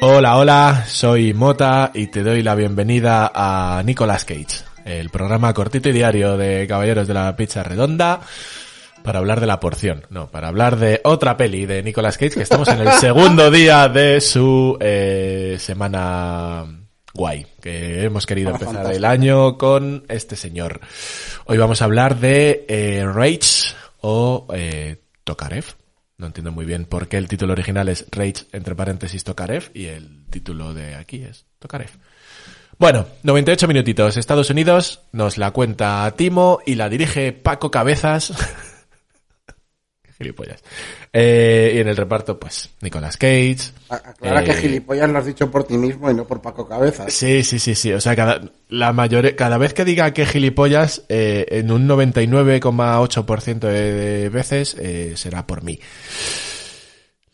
Hola, hola, soy Mota y te doy la bienvenida a Nicolas Cage, el programa cortito y diario de Caballeros de la Pizza Redonda para hablar de la porción, no, para hablar de otra peli de Nicolas Cage, que estamos en el segundo día de su eh, semana guay, que hemos querido empezar el año con este señor. Hoy vamos a hablar de eh, Rage o eh, Tokarev. No entiendo muy bien por qué el título original es Rage entre paréntesis Tokarev y el título de aquí es Tokarev. Bueno, 98 minutitos. Estados Unidos nos la cuenta Timo y la dirige Paco Cabezas. gilipollas. Eh, y en el reparto, pues, Nicolas Cage. Aclara eh, que gilipollas lo has dicho por ti mismo y no por Paco Cabezas. Sí, sí, sí, sí. O sea, cada, la mayor, cada vez que diga que gilipollas, eh, en un 99,8% de, de veces eh, será por mí.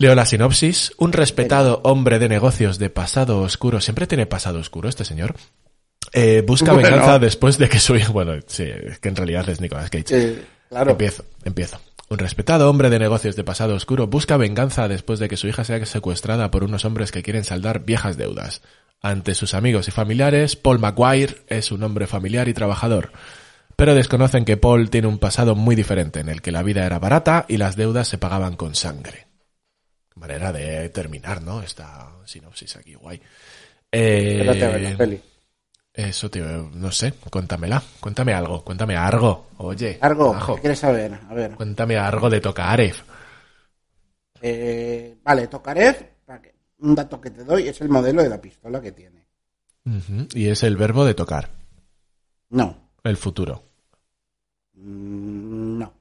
Leo la sinopsis. Un respetado hombre de negocios de pasado oscuro. Siempre tiene pasado oscuro este señor. Eh, busca Bueno. venganza después de que su hijo... Bueno, sí, es que en realidad es Nicolas Cage. Eh, claro. Empiezo, empiezo. Un respetado hombre de negocios de pasado oscuro busca venganza después de que su hija sea secuestrada por unos hombres que quieren saldar viejas deudas. Ante sus amigos y familiares, Paul Maguire es un hombre familiar y trabajador. Pero desconocen que Paul tiene un pasado muy diferente, en el que la vida era barata y las deudas se pagaban con sangre. Manera de terminar, ¿no? Esta sinopsis aquí, guay. Eh, Espérate a ver la peli. Eso, tío, no sé, cuéntamela, cuéntame algo, cuéntame algo, oye. Argo, majo, ¿qué quieres saber? A ver. cuéntame algo de Tokarev. Eh, vale, Tokarev, un dato que te doy, es el modelo de la pistola que tiene. Y es el verbo de tocar, No. el futuro. Mm, No.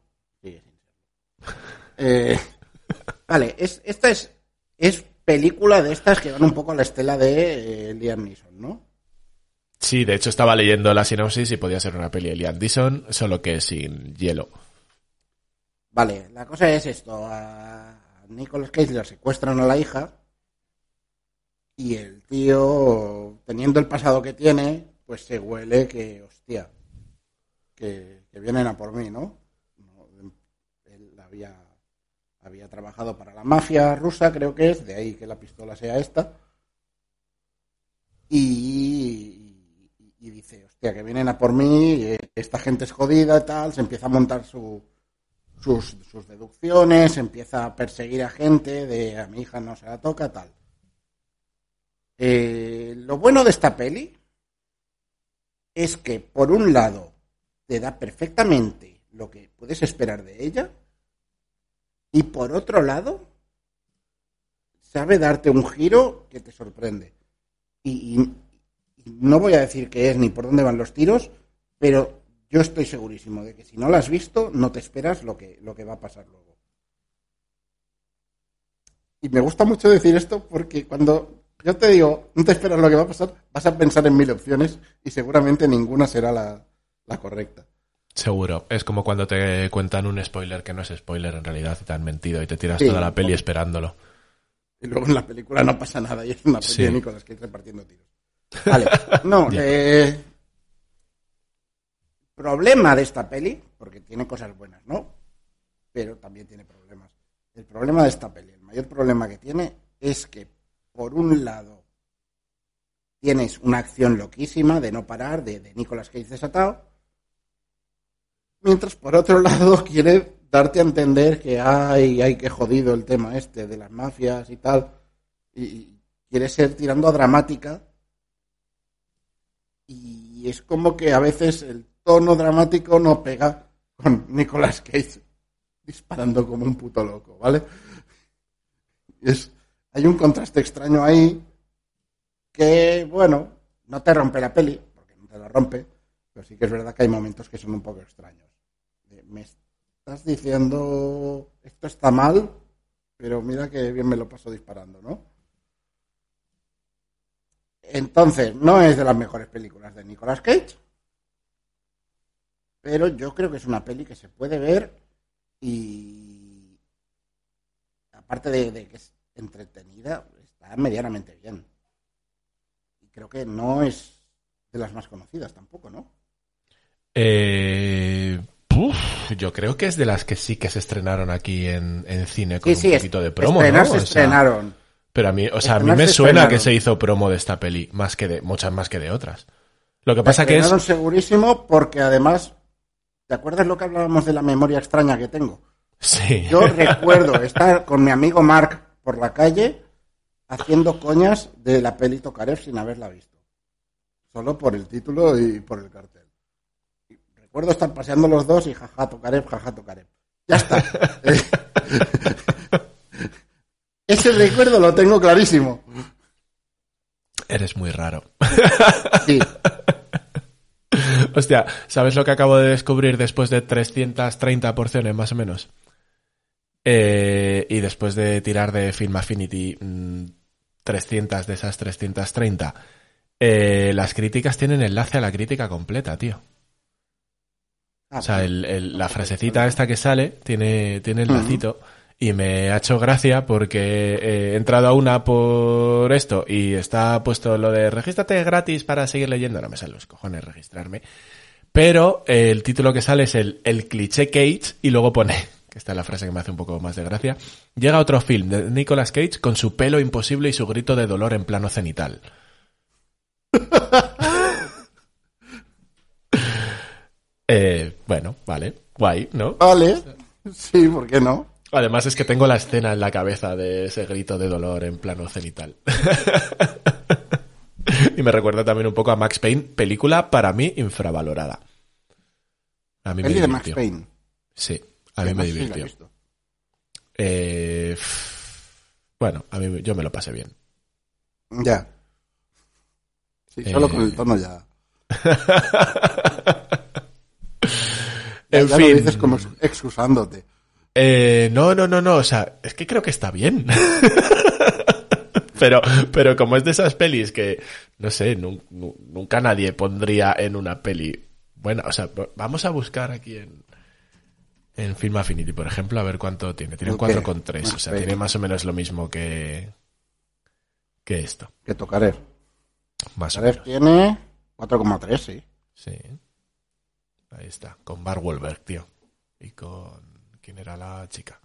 Sigue sin serlo. Eh, vale, es, esta es, es película de estas que van un poco a la estela de eh, Liam Neeson, ¿no? Sí, de hecho estaba leyendo la sinopsis y podía ser una peli de Liam Neeson, solo que sin hielo. Vale, la cosa es esto. A Nicolas Cage secuestran a la hija y el tío, teniendo el pasado que tiene, pues se huele que, hostia, que, vienen a por mí, ¿no? No, Él había, había trabajado para la mafia rusa, creo que es, de ahí que la pistola sea esta. Y, y dice, hostia, que vienen a por mí, esta gente es jodida y tal, se empieza a montar su, sus, sus deducciones, empieza a perseguir a gente de a mi hija no se la toca, tal. Eh, lo bueno de esta peli es que, por un lado, te da perfectamente lo que puedes esperar de ella, y por otro lado, sabe darte un giro que te sorprende. Y no voy a decir qué es ni por dónde van los tiros, pero yo estoy segurísimo de que si no la has visto, no te esperas lo que, lo que va a pasar luego. Y me gusta mucho decir esto porque cuando yo te digo, no te esperas lo que va a pasar, vas a pensar en mil opciones y seguramente ninguna será la, la correcta. Seguro. Es como cuando te cuentan un spoiler que no es spoiler en realidad y te han mentido y te tiras Sí. toda la peli esperándolo. Y luego en la película no pasa nada y es una peli Sí. de Nicolas Cage repartiendo tiros. Vale, no, eh, problema de esta peli, porque tiene cosas buenas, ¿no? Pero también tiene problemas. El problema de esta peli, el mayor problema que tiene es que, por un lado, tienes una acción loquísima de no parar, de, de Nicolas Cage desatado, mientras por otro lado quiere darte a entender que hay, hay que jodido el tema este de las mafias y tal, y, y quiere ser tirando a dramática, y es como que a veces el tono dramático no pega con Nicolas Cage disparando como un puto loco, ¿vale? Es, hay un contraste extraño ahí que, bueno, no te rompe la peli, porque no te la rompe, pero sí que es verdad que hay momentos que son un poco extraños. Me estás diciendo, esto está mal, pero mira que bien me lo paso disparando, ¿no? Entonces, no es de las mejores películas de Nicolas Cage, pero yo creo que es una peli que se puede ver y aparte de, de que es entretenida, está medianamente bien. Y creo que no es de las más conocidas tampoco, ¿no? Eh, yo creo que es de las que sí que se estrenaron aquí en, en cine con Sí, un poquito de promo, estrenar ¿no? se estrenaron. Pero a mí, o sea, a mí me suena que se hizo promo de esta peli, más que de, muchas más que de otras. Lo que pasa que es, segurísimo porque además, ¿te acuerdas lo que hablábamos de la memoria extraña que tengo? sí, Yo recuerdo estar con mi amigo Mark por la calle haciendo coñas de la peli Tokarev sin haberla visto. Solo por el título y por el cartel. Y recuerdo estar paseando los dos y jaja Tokarev, jaja Tokarev. Ya está. Ese recuerdo lo tengo clarísimo. eres muy raro. Sí. Hostia, ¿sabes lo que acabo de descubrir después de 330 porciones más o menos? Eh, y después de tirar de Film Affinity mm, 300 de esas 330, eh, las críticas tienen enlace a la crítica completa, tío. Ah, O sea, el- el- la frasecita esta que sale tiene, tiene el lacito y me ha hecho gracia porque he entrado a una por esto y está puesto lo de regístrate gratis para seguir leyendo. No me salen los cojones registrarme. Pero eh, el título que sale es el, el cliché Cage y luego pone, que esta es la frase que me hace un poco más de gracia, llega otro film de Nicolas Cage con su pelo imposible y su grito de dolor en plano cenital. Eh, bueno, vale, guay, ¿no? Vale. Sí, ¿por qué no? Además es que tengo la escena en la cabeza de ese grito de dolor en plano cenital. y me recuerda también un poco a Max Payne, película para mí infravalorada. A mí me Peli de Max divirtió. Payne. Sí, a mí me divirtió. Eh, bueno, a mí yo me lo pasé bien. Ya. Sí, solo Eh. con el tono ya. En ya fin. lo dices como ex- excusándote. Eh, no, no, no, no, o sea, es que creo que está bien. pero, pero como es de esas pelis que, no sé, nun- nu- nunca nadie pondría en una peli. Bueno, o sea, vamos a buscar aquí en, en Film Affinity, por ejemplo, a ver cuánto tiene. Tiene un Ok, 4,3, o sea, tiene más o menos lo mismo que, que esto. Que tocaré. Más o Tokarev menos. tiene 4,3, sí. Sí. Ahí está, con Bar Wahlberg, tío. Y con... ¿Quién era la chica?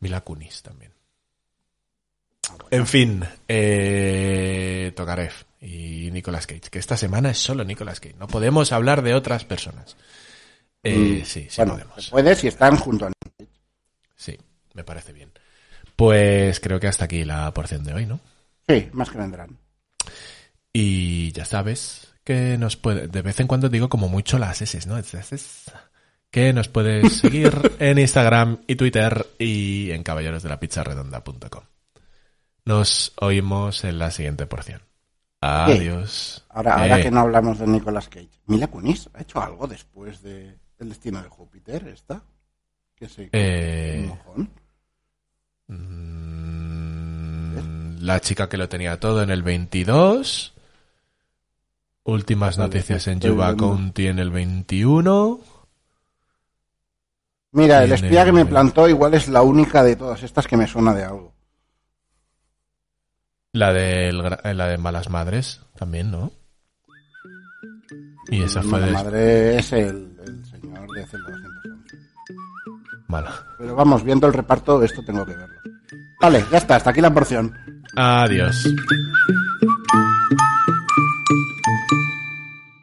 Mila Kunis también. Ah, bueno. En fin, eh, Tokarev y Nicolas Cage, que esta semana es solo Nicolas Cage. No podemos hablar de otras personas. Eh, Mm, sí, sí bueno, podemos. se puede si están junto a Sí, me parece bien. Pues creo que hasta aquí la porción de hoy, ¿no? Sí, más que vendrán. Y ya sabes que nos puede, de vez en cuando digo como mucho las S, ¿no? Es- es- Que nos puedes seguir en Instagram y Twitter y en caballerosdelapizzaredonda.com. Nos oímos en la siguiente porción. Adiós. Ahora, ahora Eh, que no hablamos de Nicolas Cage. ¿Mila Kunis ha hecho algo después de El destino de Júpiter? ¿Esta? Que sí. eh, un mojón. mm, la chica que lo tenía todo en el 22. Últimas noticias en Yuba. County en el 21. Mira, el espía que me plantó igual es la única de todas estas que me suena de algo. La de, la de Malas Madres también, ¿no? Y esa fue La de madre es el, el señor de Celda 211. mala. Pero vamos, viendo el reparto, esto tengo que verlo. Vale, ya está, hasta aquí la porción. Adiós.